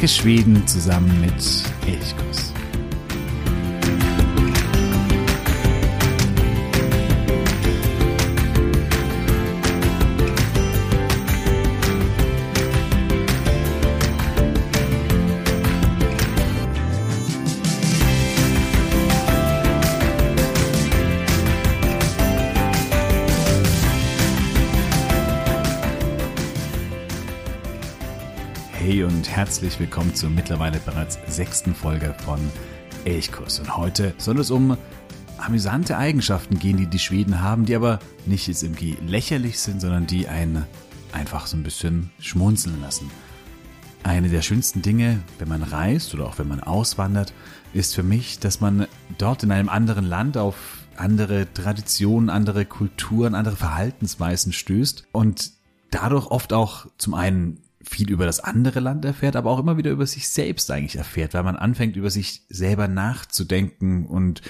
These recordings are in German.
Entdecke Schweden zusammen mit Elchkuss. Hey und herzlich willkommen zur mittlerweile bereits sechsten Folge von Elchkuss. Und heute soll es um amüsante Eigenschaften gehen, die die Schweden haben, die aber nicht jetzt irgendwie lächerlich sind, sondern die einen einfach so ein bisschen schmunzeln lassen. Eine der schönsten Dinge, wenn man reist oder auch wenn man auswandert, ist für mich, dass man dort in einem anderen Land auf andere Traditionen, andere Kulturen, andere Verhaltensweisen stößt und dadurch oft auch zum einen viel über das andere Land erfährt, aber auch immer wieder über sich selbst eigentlich erfährt, weil man anfängt über sich selber nachzudenken und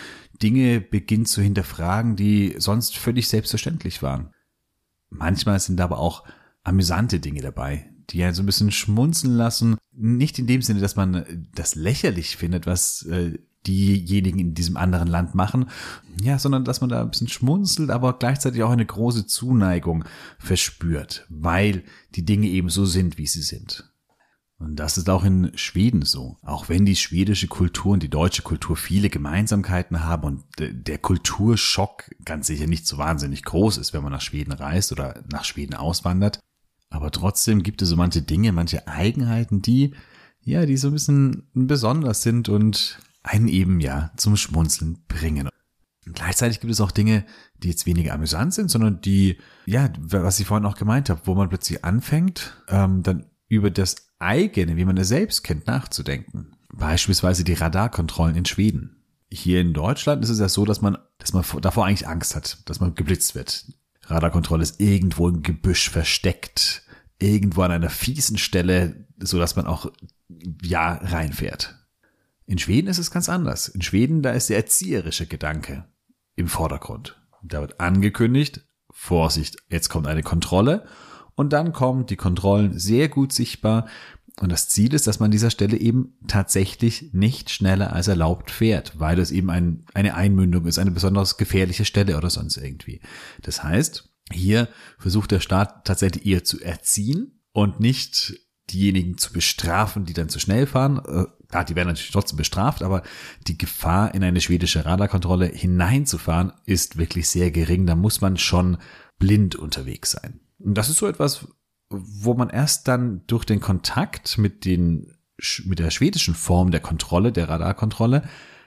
Dinge beginnt zu hinterfragen, die sonst völlig selbstverständlich waren. Manchmal sind aber auch amüsante Dinge dabei, die einen so ein bisschen schmunzeln lassen. Nicht in dem Sinne, dass man das lächerlich findet, was äh, diejenigen in diesem anderen Land machen, ja, sondern dass man da ein bisschen schmunzelt, aber gleichzeitig auch eine große Zuneigung verspürt, weil die Dinge eben so sind, wie sie sind. Und das ist auch in Schweden so. Auch wenn die schwedische Kultur und die deutsche Kultur viele Gemeinsamkeiten haben und der Kulturschock ganz sicher nicht so wahnsinnig groß ist, wenn man nach Schweden reist oder nach Schweden auswandert. Aber trotzdem gibt es so manche Dinge, manche Eigenheiten, die, ja, die so ein bisschen besonders sind und einen eben ja zum Schmunzeln bringen. Und gleichzeitig gibt es auch Dinge, die jetzt weniger amüsant sind, sondern die, ja, was ich vorhin auch gemeint habe, wo man plötzlich anfängt, ähm, dann über das eigene, wie man es selbst kennt, nachzudenken. Beispielsweise die Radarkontrollen in Schweden. Hier in Deutschland ist es ja so, dass man, dass man davor eigentlich Angst hat, dass man geblitzt wird. Radarkontrolle ist irgendwo im Gebüsch versteckt, irgendwo an einer fiesen Stelle, so dass man auch ja reinfährt. In Schweden ist es ganz anders. In Schweden, da ist der erzieherische Gedanke im Vordergrund. Da wird angekündigt, Vorsicht, jetzt kommt eine Kontrolle und dann kommen die Kontrollen sehr gut sichtbar und das Ziel ist, dass man an dieser Stelle eben tatsächlich nicht schneller als erlaubt fährt, weil es eben ein, eine Einmündung ist, eine besonders gefährliche Stelle oder sonst irgendwie. Das heißt, hier versucht der Staat tatsächlich eher zu erziehen und nicht diejenigen zu bestrafen, die dann zu schnell fahren. Äh, klar, die werden natürlich trotzdem bestraft, aber die Gefahr, in eine schwedische Radarkontrolle hineinzufahren, ist wirklich sehr gering. Da muss man schon blind unterwegs sein. Und das ist so etwas, wo man erst dann durch den Kontakt mit den, mit der schwedischen Form der Kontrolle, der Radarkontrolle,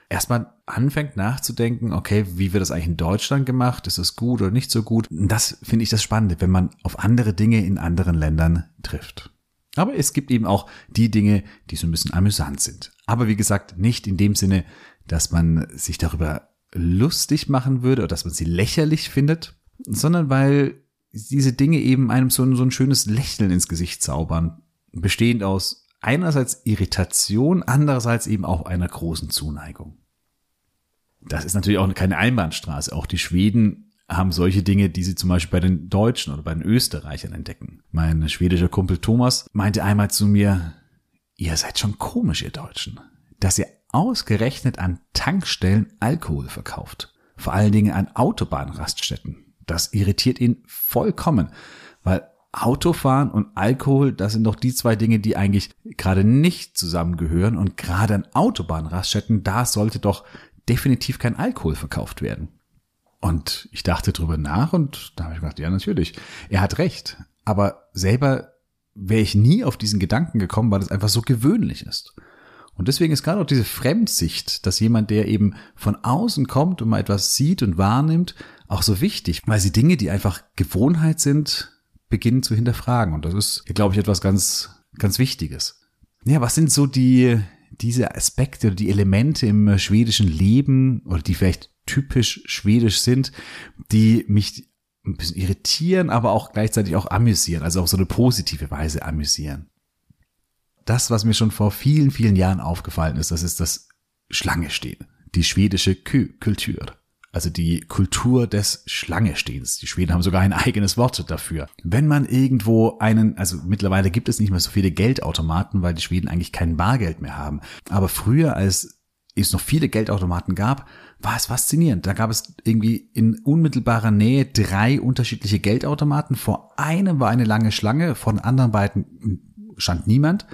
erstmal anfängt nachzudenken, okay, wie wird das eigentlich in Deutschland gemacht? Ist das gut oder nicht so gut? Und das finde ich das Spannende, wenn man auf andere Dinge in anderen Ländern trifft. Aber es gibt eben auch die Dinge, die so ein bisschen amüsant sind. Aber wie gesagt, nicht in dem Sinne, dass man sich darüber lustig machen würde oder dass man sie lächerlich findet, sondern weil diese Dinge eben einem so ein, so ein schönes Lächeln ins Gesicht zaubern, bestehend aus einerseits Irritation, andererseits eben auch einer großen Zuneigung. Das ist natürlich auch keine Einbahnstraße. Auch die Schweden haben solche Dinge, die sie zum Beispiel bei den Deutschen oder bei den Österreichern entdecken. Mein schwedischer Kumpel Thomas meinte einmal zu mir, ihr seid schon komisch, ihr Deutschen, dass ihr ausgerechnet an Tankstellen Alkohol verkauft. Vor allen Dingen an Autobahnraststätten. Das irritiert ihn vollkommen, weil Autofahren und Alkohol, das sind doch die zwei Dinge, die eigentlich gerade nicht zusammengehören und gerade an Autobahnraststätten, da sollte doch definitiv kein Alkohol verkauft werden. Und ich dachte drüber nach und da habe ich gedacht, ja, natürlich. Er hat recht. Aber selber wäre ich nie auf diesen Gedanken gekommen, weil es einfach so gewöhnlich ist. Und deswegen ist gerade auch diese Fremdsicht, dass jemand, der eben von außen kommt und mal etwas sieht und wahrnimmt, auch so wichtig, weil sie Dinge, die einfach Gewohnheit sind, beginnen zu hinterfragen. Und das ist, glaube ich, etwas ganz, ganz Wichtiges. Ja, was sind so die, diese Aspekte oder die Elemente im schwedischen Leben oder die vielleicht typisch schwedisch sind, die mich ein bisschen irritieren, aber auch gleichzeitig auch amüsieren, also auf so eine positive Weise amüsieren. Das, was mir schon vor vielen, vielen Jahren aufgefallen ist, das ist das Schlange stehen, die schwedische Kultur. also die Kultur des Schlangestehens. Die Schweden haben sogar ein eigenes Wort dafür. Wenn man irgendwo einen, also mittlerweile gibt es nicht mehr so viele Geldautomaten, weil die Schweden eigentlich kein Bargeld mehr haben. Aber früher, als es noch viele Geldautomaten gab, war es faszinierend. Da gab es irgendwie in unmittelbarer Nähe drei unterschiedliche Geldautomaten. Vor einem war eine lange Schlange, von anderen beiden stand niemand.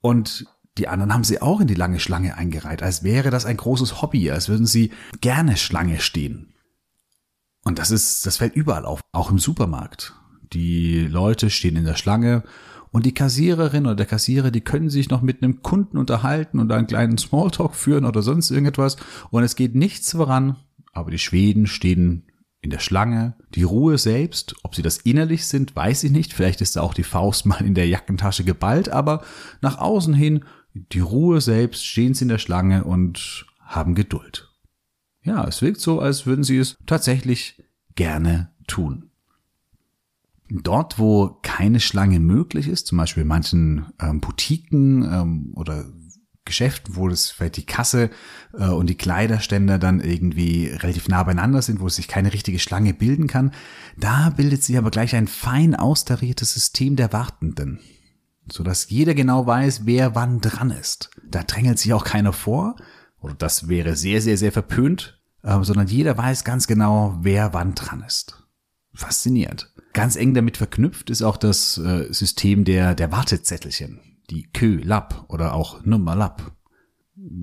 Und die anderen haben sie auch in die lange Schlange eingereiht, als wäre das ein großes Hobby, als würden sie gerne Schlange stehen. Und das ist, das fällt überall auf, auch im Supermarkt. Die Leute stehen in der Schlange und die Kassiererin oder der Kassierer, die können sich noch mit einem Kunden unterhalten und einen kleinen Smalltalk führen oder sonst irgendetwas und es geht nichts voran, aber die Schweden stehen in der Schlange. Die Ruhe selbst, ob sie das innerlich sind, weiß ich nicht. Vielleicht ist da auch die Faust mal in der Jackentasche geballt, aber nach außen hin die Ruhe selbst, stehen sie in der Schlange und haben Geduld. Ja, es wirkt so, als würden sie es tatsächlich gerne tun. Dort, wo keine Schlange möglich ist, zum Beispiel in manchen ähm, Boutiquen ähm, oder Geschäften, wo das vielleicht die Kasse äh, und die Kleiderständer dann irgendwie relativ nah beieinander sind, wo sich keine richtige Schlange bilden kann, da bildet sich aber gleich ein fein austariertes System der Wartenden so dass jeder genau weiß, wer wann dran ist. Da drängelt sich auch keiner vor, oder das wäre sehr, sehr, sehr verpönt, äh, sondern jeder weiß ganz genau, wer wann dran ist. Faszinierend. Ganz eng damit verknüpft ist auch das äh, System der, der Wartezettelchen, die Kö-Lab oder auch Nummer-Lab.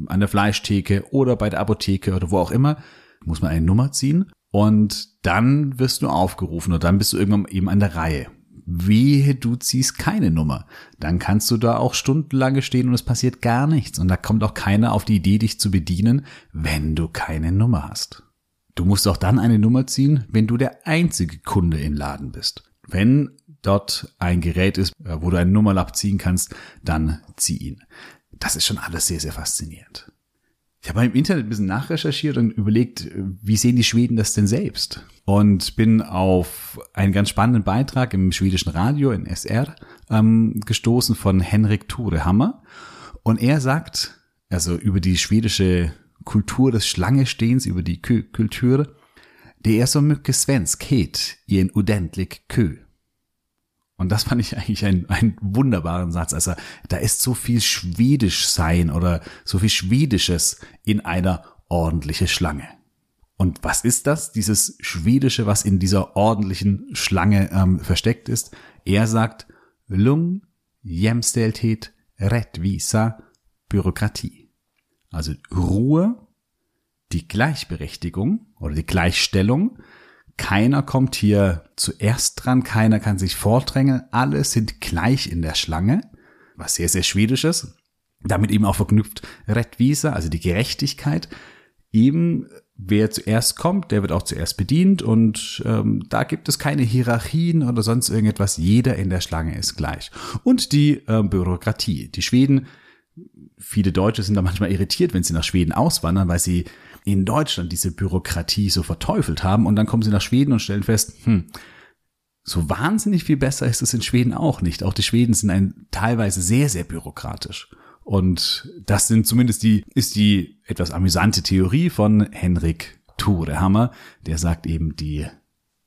An der Fleischtheke oder bei der Apotheke oder wo auch immer muss man eine Nummer ziehen und dann wirst du aufgerufen und dann bist du irgendwann eben an der Reihe. Wehe, du ziehst keine Nummer. Dann kannst du da auch stundenlange stehen und es passiert gar nichts. Und da kommt auch keiner auf die Idee, dich zu bedienen, wenn du keine Nummer hast. Du musst auch dann eine Nummer ziehen, wenn du der einzige Kunde im Laden bist. Wenn dort ein Gerät ist, äh, wo du einen Nummerlapp ziehen kannst, dann zieh ihn. Das ist schon alles sehr, sehr faszinierend. Ich habe im Internet ein bisschen nachrecherchiert und überlegt, wie sehen die Schweden das denn selbst? Und bin auf einen ganz spannenden Beitrag im schwedischen Radio in SR ähm, gestoßen von Henrik Torehammer. Und er sagt, also über die schwedische Kultur des Schlangestehens, über die Kultur, det är så mycket svenskhet i en ordentlig kö. Und das fand ich eigentlich einen, einen wunderbaren Satz. Also da ist so viel Schwedisch sein oder so viel Schwedisches in einer ordentlichen Schlange. Und was ist das? Dieses Schwedische, was in dieser ordentlichen Schlange ähm, versteckt ist. Er sagt Lung, Jämställdhet, Rättvisa, Bürokratie. Also Ruhe, die Gleichberechtigung oder die Gleichstellung, keiner kommt hier zuerst dran, keiner kann sich vordrängeln, alle sind gleich in der Schlange, was sehr, sehr schwedisch ist. Damit eben auch verknüpft Rättvisa, also die Gerechtigkeit. Eben wer zuerst kommt, der wird auch zuerst bedient und ähm, da gibt es keine Hierarchien oder sonst irgendetwas. Jeder in der Schlange ist gleich. Und die äh, Bürokratie. Die Schweden, viele Deutsche sind da manchmal irritiert, wenn sie nach Schweden auswandern, weil sie in Deutschland diese Bürokratie so verteufelt haben und dann kommen sie nach Schweden und stellen fest, hm, so wahnsinnig viel besser ist es in Schweden auch nicht. Auch die Schweden sind ein, teilweise sehr, sehr bürokratisch. Und das sind zumindest die, ist die etwas amüsante Theorie von Henrik Thurehammer, der sagt eben, die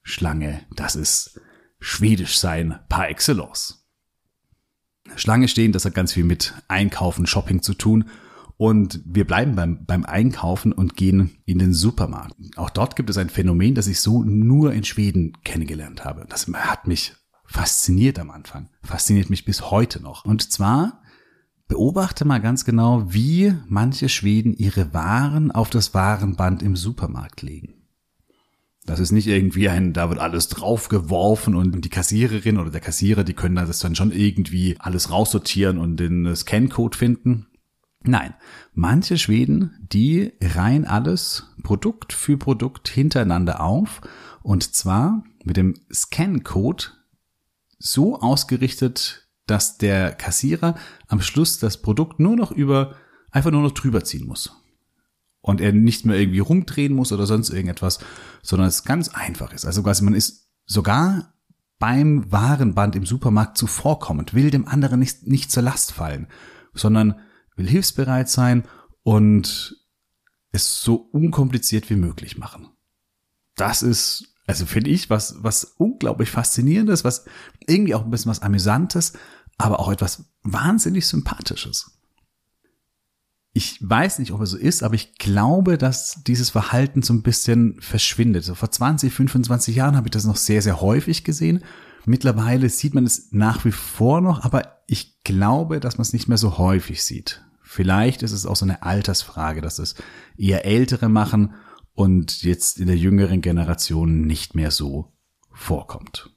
Schlange, das ist schwedisch sein par excellence. Schlange stehen, das hat ganz viel mit Einkaufen, Shopping zu tun. Und wir bleiben beim, beim Einkaufen und gehen in den Supermarkt. Auch dort gibt es ein Phänomen, das ich so nur in Schweden kennengelernt habe. Das hat mich fasziniert am Anfang, fasziniert mich bis heute noch. Und zwar beobachte mal ganz genau, wie manche Schweden ihre Waren auf das Warenband im Supermarkt legen. Das ist nicht irgendwie ein, da wird alles draufgeworfen und die Kassiererin oder der Kassierer, die können das dann schon irgendwie alles raussortieren und den Scancode finden. Nein, manche Schweden, die reihen alles Produkt für Produkt hintereinander auf und zwar mit dem Scan-Code so ausgerichtet, dass der Kassierer am Schluss das Produkt nur noch über, einfach nur noch drüber ziehen muss. Und er nicht mehr irgendwie rumdrehen muss oder sonst irgendetwas, sondern es ganz einfach ist. Also quasi man ist sogar beim Warenband im Supermarkt zuvorkommend, will dem anderen nicht, nicht zur Last fallen, sondern will hilfsbereit sein und es so unkompliziert wie möglich machen. Das ist, also finde ich, was, was unglaublich faszinierendes, was irgendwie auch ein bisschen was amüsantes, aber auch etwas wahnsinnig sympathisches. Ich weiß nicht, ob es so ist, aber ich glaube, dass dieses Verhalten so ein bisschen verschwindet. So vor 20, 25 Jahren habe ich das noch sehr, sehr häufig gesehen. Mittlerweile sieht man es nach wie vor noch, aber ich glaube, dass man es nicht mehr so häufig sieht. Vielleicht ist es auch so eine Altersfrage, dass es eher Ältere machen und jetzt in der jüngeren Generation nicht mehr so vorkommt.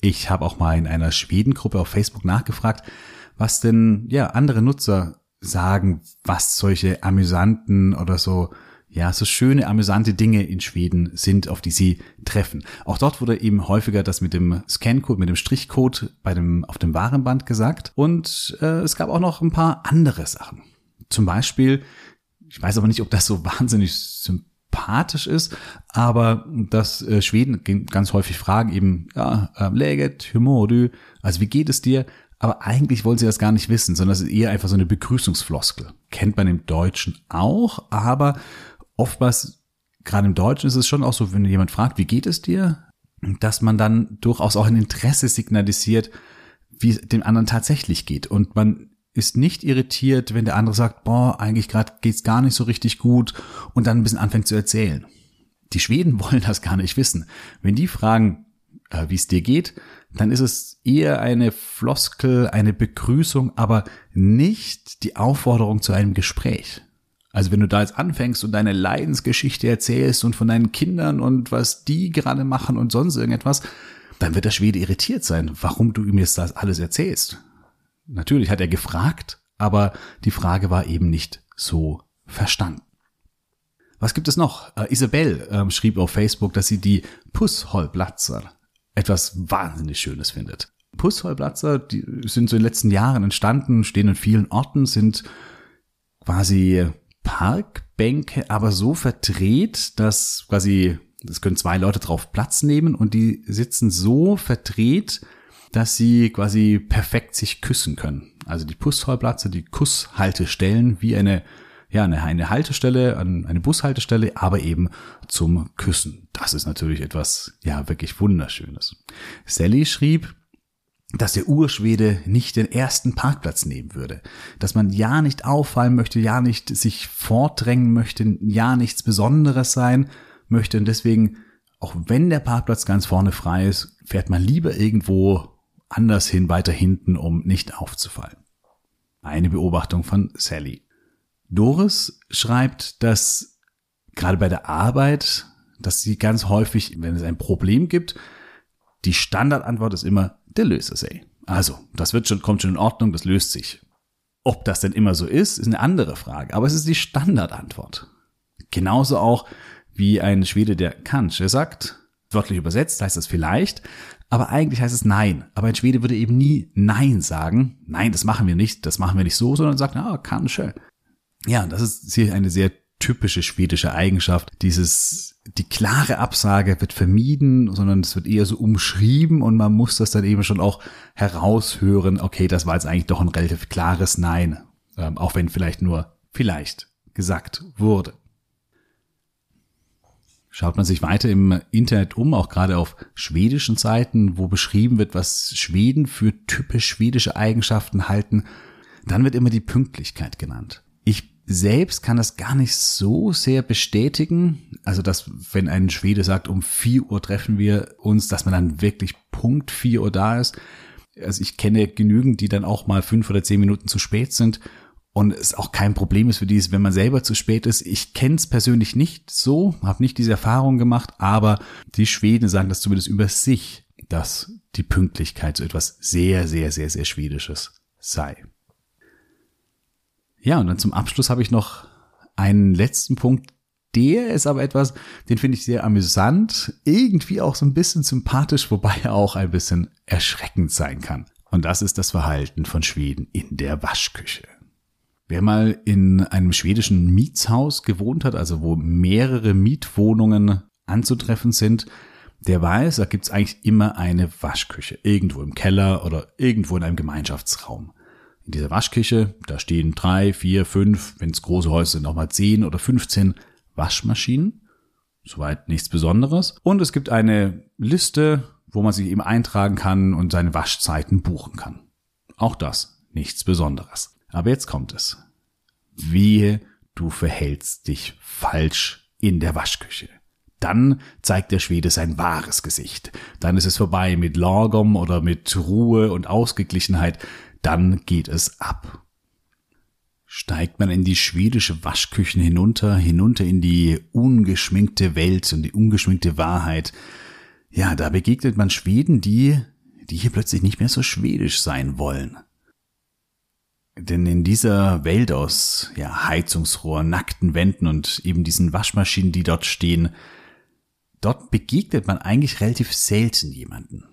Ich habe auch mal in einer Schwedengruppe auf Facebook nachgefragt, was denn ja andere Nutzer sagen, was solche amüsanten oder so ja, so schöne, amüsante Dinge in Schweden sind, auf die sie treffen. Auch dort wurde eben häufiger das mit dem Scancode, mit dem Strichcode bei dem, auf dem Warenband gesagt. Und äh, es gab auch noch ein paar andere Sachen. Zum Beispiel, ich weiß aber nicht, ob das so wahnsinnig sympathisch ist, aber dass äh, Schweden ganz häufig fragen eben, ja, äh, läget, hur du? Also wie geht es dir? Aber eigentlich wollen sie das gar nicht wissen, sondern es ist eher einfach so eine Begrüßungsfloskel. Kennt man im Deutschen auch, aber oftmals, gerade im Deutschen ist es schon auch so, wenn jemand fragt, wie geht es dir, dass man dann durchaus auch ein Interesse signalisiert, wie es dem anderen tatsächlich geht. Und man ist nicht irritiert, wenn der andere sagt, boah, eigentlich gerade geht's gar nicht so richtig gut und dann ein bisschen anfängt zu erzählen. Die Schweden wollen das gar nicht wissen. Wenn die fragen, äh, wie es dir geht, dann ist es eher eine Floskel, eine Begrüßung, aber nicht die Aufforderung zu einem Gespräch. Also wenn du da jetzt anfängst und deine Leidensgeschichte erzählst und von deinen Kindern und was die gerade machen und sonst irgendetwas, dann wird der Schwede irritiert sein, warum du ihm jetzt das alles erzählst. Natürlich hat er gefragt, aber die Frage war eben nicht so verstanden. Was gibt es noch? Äh, Isabel äh, schrieb auf Facebook, dass sie die Pussholblatzer etwas wahnsinnig Schönes findet. Pussholblatzer, die sind so in den letzten Jahren entstanden, stehen in vielen Orten, sind quasi Parkbänke aber so verdreht, dass quasi, es können zwei Leute drauf Platz nehmen und die sitzen so verdreht, dass sie quasi perfekt sich küssen können. Also die Pushallplatze, die Kusshaltestellen wie eine, ja, eine, eine Haltestelle, eine Bushaltestelle, aber eben zum Küssen. Das ist natürlich etwas, ja, wirklich Wunderschönes. Sally schrieb, dass der Urschwede nicht den ersten Parkplatz nehmen würde, dass man ja nicht auffallen möchte, ja nicht sich fortdrängen möchte, ja nichts Besonderes sein möchte und deswegen, auch wenn der Parkplatz ganz vorne frei ist, fährt man lieber irgendwo anders hin, weiter hinten, um nicht aufzufallen. Eine Beobachtung von Sally. Doris schreibt, dass gerade bei der Arbeit, dass sie ganz häufig, wenn es ein Problem gibt, die Standardantwort ist immer, der löst es, ey. Also, das wird schon, kommt schon in Ordnung, das löst sich. Ob das denn immer so ist, ist eine andere Frage, aber es ist die Standardantwort. Genauso auch wie ein Schwede, der Kanske sagt, wörtlich übersetzt heißt das vielleicht, aber eigentlich heißt es nein. Aber ein Schwede würde eben nie nein sagen. Nein, das machen wir nicht, das machen wir nicht so, sondern sagt, ah, Kanske. Ja, das ist hier eine sehr typische schwedische Eigenschaft. Dieses, die klare Absage wird vermieden, sondern es wird eher so umschrieben und man muss das dann eben schon auch heraushören, okay, das war jetzt eigentlich doch ein relativ klares Nein, ähm, auch wenn vielleicht nur vielleicht gesagt wurde. Schaut man sich weiter im Internet um, auch gerade auf schwedischen Seiten, wo beschrieben wird, was Schweden für typisch schwedische Eigenschaften halten, dann wird immer die Pünktlichkeit genannt. Ich selbst kann das gar nicht so sehr bestätigen. Also, dass wenn ein Schwede sagt, um vier Uhr treffen wir uns, dass man dann wirklich Punkt vier Uhr da ist. Also ich kenne genügend, die dann auch mal fünf oder zehn Minuten zu spät sind und es auch kein Problem ist für die, wenn man selber zu spät ist. Ich kenne es persönlich nicht so, habe nicht diese Erfahrung gemacht, aber die Schweden sagen das zumindest über sich, dass die Pünktlichkeit so etwas sehr, sehr, sehr, sehr Schwedisches sei. Ja, und dann zum Abschluss habe ich noch einen letzten Punkt. Der ist aber etwas, den finde ich sehr amüsant, irgendwie auch so ein bisschen sympathisch, wobei er auch ein bisschen erschreckend sein kann. Und das ist das Verhalten von Schweden in der Waschküche. Wer mal in einem schwedischen Mietshaus gewohnt hat, also wo mehrere Mietwohnungen anzutreffen sind, der weiß, da gibt's eigentlich immer eine Waschküche, irgendwo im Keller oder irgendwo in einem Gemeinschaftsraum. In dieser Waschküche, da stehen drei, vier, fünf, wenn es große Häuser sind, nochmal zehn oder 15 Waschmaschinen. Soweit nichts Besonderes. Und es gibt eine Liste, wo man sich eben eintragen kann und seine Waschzeiten buchen kann. Auch das nichts Besonderes. Aber jetzt kommt es. Wehe, du verhältst dich falsch in der Waschküche. Dann zeigt der Schwede sein wahres Gesicht. Dann ist es vorbei mit Lorgom oder mit Ruhe und Ausgeglichenheit. Dann geht es ab. Steigt man in die schwedische Waschküchen hinunter, hinunter in die ungeschminkte Welt und die ungeschminkte Wahrheit. Ja, da begegnet man Schweden, die, die hier plötzlich nicht mehr so schwedisch sein wollen. Denn in dieser Welt aus ja, Heizungsrohr, nackten Wänden und eben diesen Waschmaschinen, die dort stehen, dort begegnet man eigentlich relativ selten jemanden.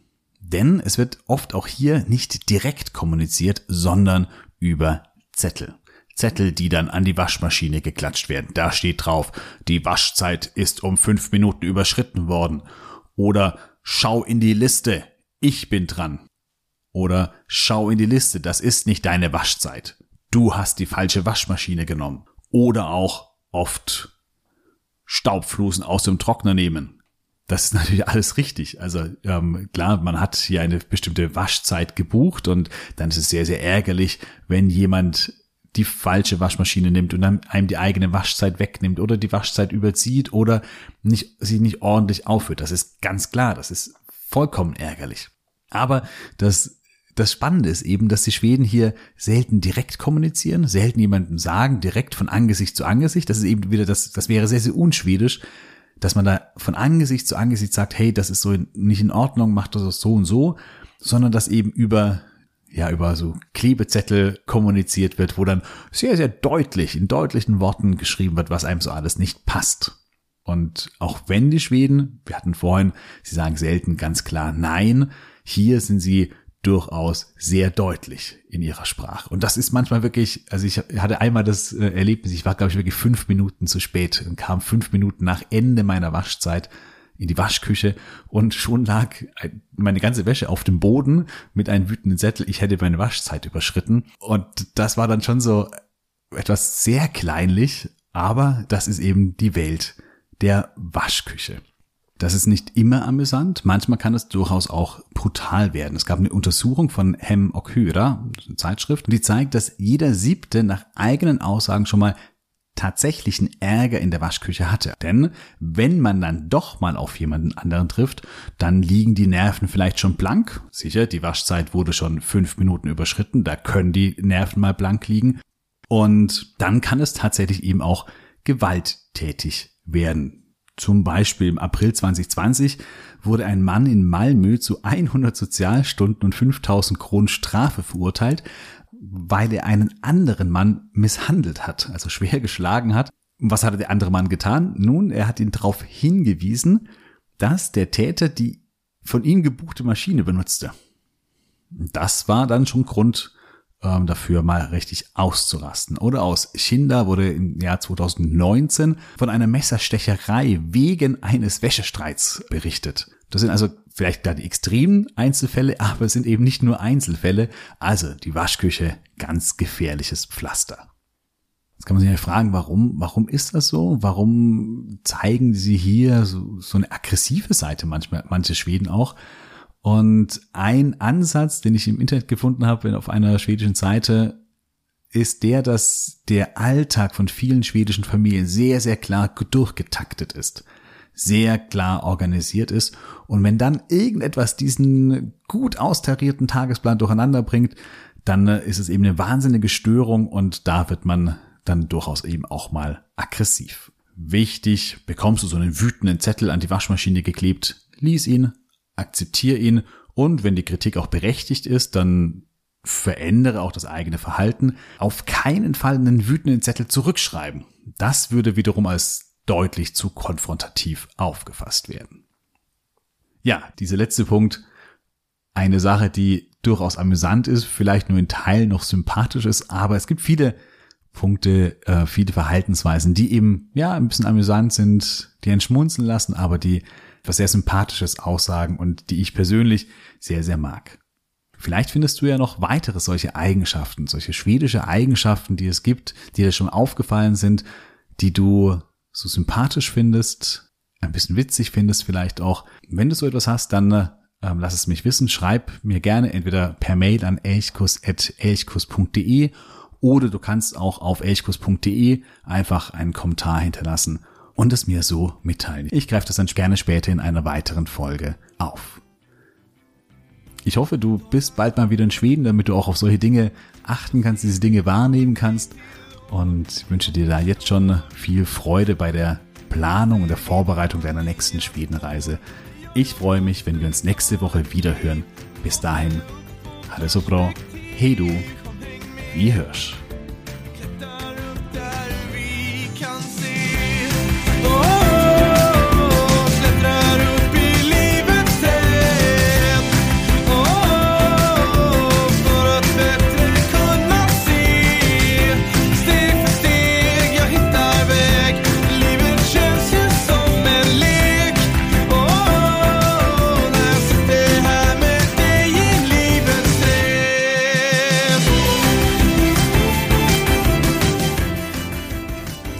Denn es wird oft auch hier nicht direkt kommuniziert, sondern über Zettel. Zettel, die dann an die Waschmaschine geklatscht werden. Da steht drauf, die Waschzeit ist um fünf Minuten überschritten worden. Oder schau in die Liste, ich bin dran. Oder schau in die Liste, das ist nicht deine Waschzeit. Du hast die falsche Waschmaschine genommen. Oder auch oft Staubflusen aus dem Trockner nehmen. Das ist natürlich alles richtig. Also ähm, klar, man hat hier eine bestimmte Waschzeit gebucht und dann ist es sehr, sehr ärgerlich, wenn jemand die falsche Waschmaschine nimmt und dann einem die eigene Waschzeit wegnimmt oder die Waschzeit überzieht oder nicht, sie nicht ordentlich aufhört. Das ist ganz klar. Das ist vollkommen ärgerlich. Aber das das Spannende ist eben, dass die Schweden hier selten direkt kommunizieren, selten jemandem sagen, direkt von Angesicht zu Angesicht. Das ist eben wieder das, das wäre sehr, sehr unschwedisch, dass man da von Angesicht zu Angesicht sagt, hey, das ist so nicht in Ordnung, macht das so und so, sondern dass eben über ja, über so Klebezettel kommuniziert wird, wo dann sehr, sehr deutlich, in deutlichen Worten geschrieben wird, was einem so alles nicht passt. Und auch wenn die Schweden, wir hatten vorhin, sie sagen selten ganz klar Nein, hier sind sie durchaus sehr deutlich in ihrer Sprache. Und das ist manchmal wirklich, also ich hatte einmal das äh, Erlebnis, ich war, glaube ich, wirklich fünf Minuten zu spät und kam fünf Minuten nach Ende meiner Waschzeit in die Waschküche und schon lag meine ganze Wäsche auf dem Boden mit einem wütenden Sättel, ich hätte meine Waschzeit überschritten. Und das war dann schon so etwas sehr kleinlich, aber das ist eben die Welt der Waschküche. Das ist nicht immer amüsant, manchmal kann es durchaus auch brutal werden. Es gab eine Untersuchung von Hem Okyra, eine Zeitschrift, die zeigt, dass jeder Siebte nach eigenen Aussagen schon mal tatsächlichen Ärger in der Waschküche hatte. Denn wenn man dann doch mal auf jemanden anderen trifft, dann liegen die Nerven vielleicht schon blank. Sicher, die Waschzeit wurde schon fünf Minuten überschritten, da können die Nerven mal blank liegen. Und dann kann es tatsächlich eben auch gewalttätig werden. Zum Beispiel im April 2020 wurde ein Mann in Malmö zu 100 Sozialstunden und 5000 Kronen Strafe verurteilt, weil er einen anderen Mann misshandelt hat, also schwer geschlagen hat. Was hatte der andere Mann getan? Nun, er hat ihn darauf hingewiesen, dass der Täter die von ihm gebuchte Maschine benutzte. Das war dann schon Grund ähm, dafür mal richtig auszurasten. Oder aus Shinda wurde im Jahr 2019 von einer Messerstecherei wegen eines Wäschestreits berichtet. Das sind also vielleicht da die extremen Einzelfälle, aber es sind eben nicht nur Einzelfälle. Also die Waschküche, ganz gefährliches Pflaster. Jetzt kann man sich ja fragen, warum, warum ist das so? Warum zeigen sie hier so, so eine aggressive Seite manchmal, manche Schweden auch? Und ein Ansatz, den ich im Internet gefunden habe, auf einer schwedischen Seite, ist der, dass der Alltag von vielen schwedischen Familien sehr, sehr klar durchgetaktet ist, sehr klar organisiert ist. Und wenn dann irgendetwas diesen gut austarierten Tagesplan durcheinander bringt, dann ist es eben eine wahnsinnige Störung und da wird man dann durchaus eben auch mal aggressiv. Wichtig, bekommst du so einen wütenden Zettel an die Waschmaschine geklebt, lies ihn, akzeptiere ihn und wenn die Kritik auch berechtigt ist, dann verändere auch das eigene Verhalten. Auf keinen Fall einen wütenden Zettel zurückschreiben. Das würde wiederum als deutlich zu konfrontativ aufgefasst werden. Ja, dieser letzte Punkt, eine Sache, die durchaus amüsant ist, vielleicht nur in Teilen noch sympathisch ist, aber es gibt viele Punkte, äh, viele Verhaltensweisen, die eben ja ein bisschen amüsant sind, die einen schmunzeln lassen, aber die was sehr Sympathisches aussagen und die ich persönlich sehr, sehr mag. Vielleicht findest du ja noch weitere solche Eigenschaften, solche schwedische Eigenschaften, die es gibt, die dir schon aufgefallen sind, die du so sympathisch findest, ein bisschen witzig findest vielleicht auch. Wenn du so etwas hast, dann äh, lass es mich wissen. Schreib mir gerne entweder per Mail an elchkus.elchkus.de oder du kannst auch auf elchkus.de einfach einen Kommentar hinterlassen und es mir so mitteilen. Ich greife das dann gerne später in einer weiteren Folge auf. Ich hoffe, du bist bald mal wieder in Schweden, damit du auch auf solche Dinge achten kannst, diese Dinge wahrnehmen kannst. Und ich wünsche dir da jetzt schon viel Freude bei der Planung und der Vorbereitung deiner nächsten Schwedenreise. Ich freue mich, wenn wir uns nächste Woche wieder hören. Bis dahin, alles so bra, hey du, wie Hirsch.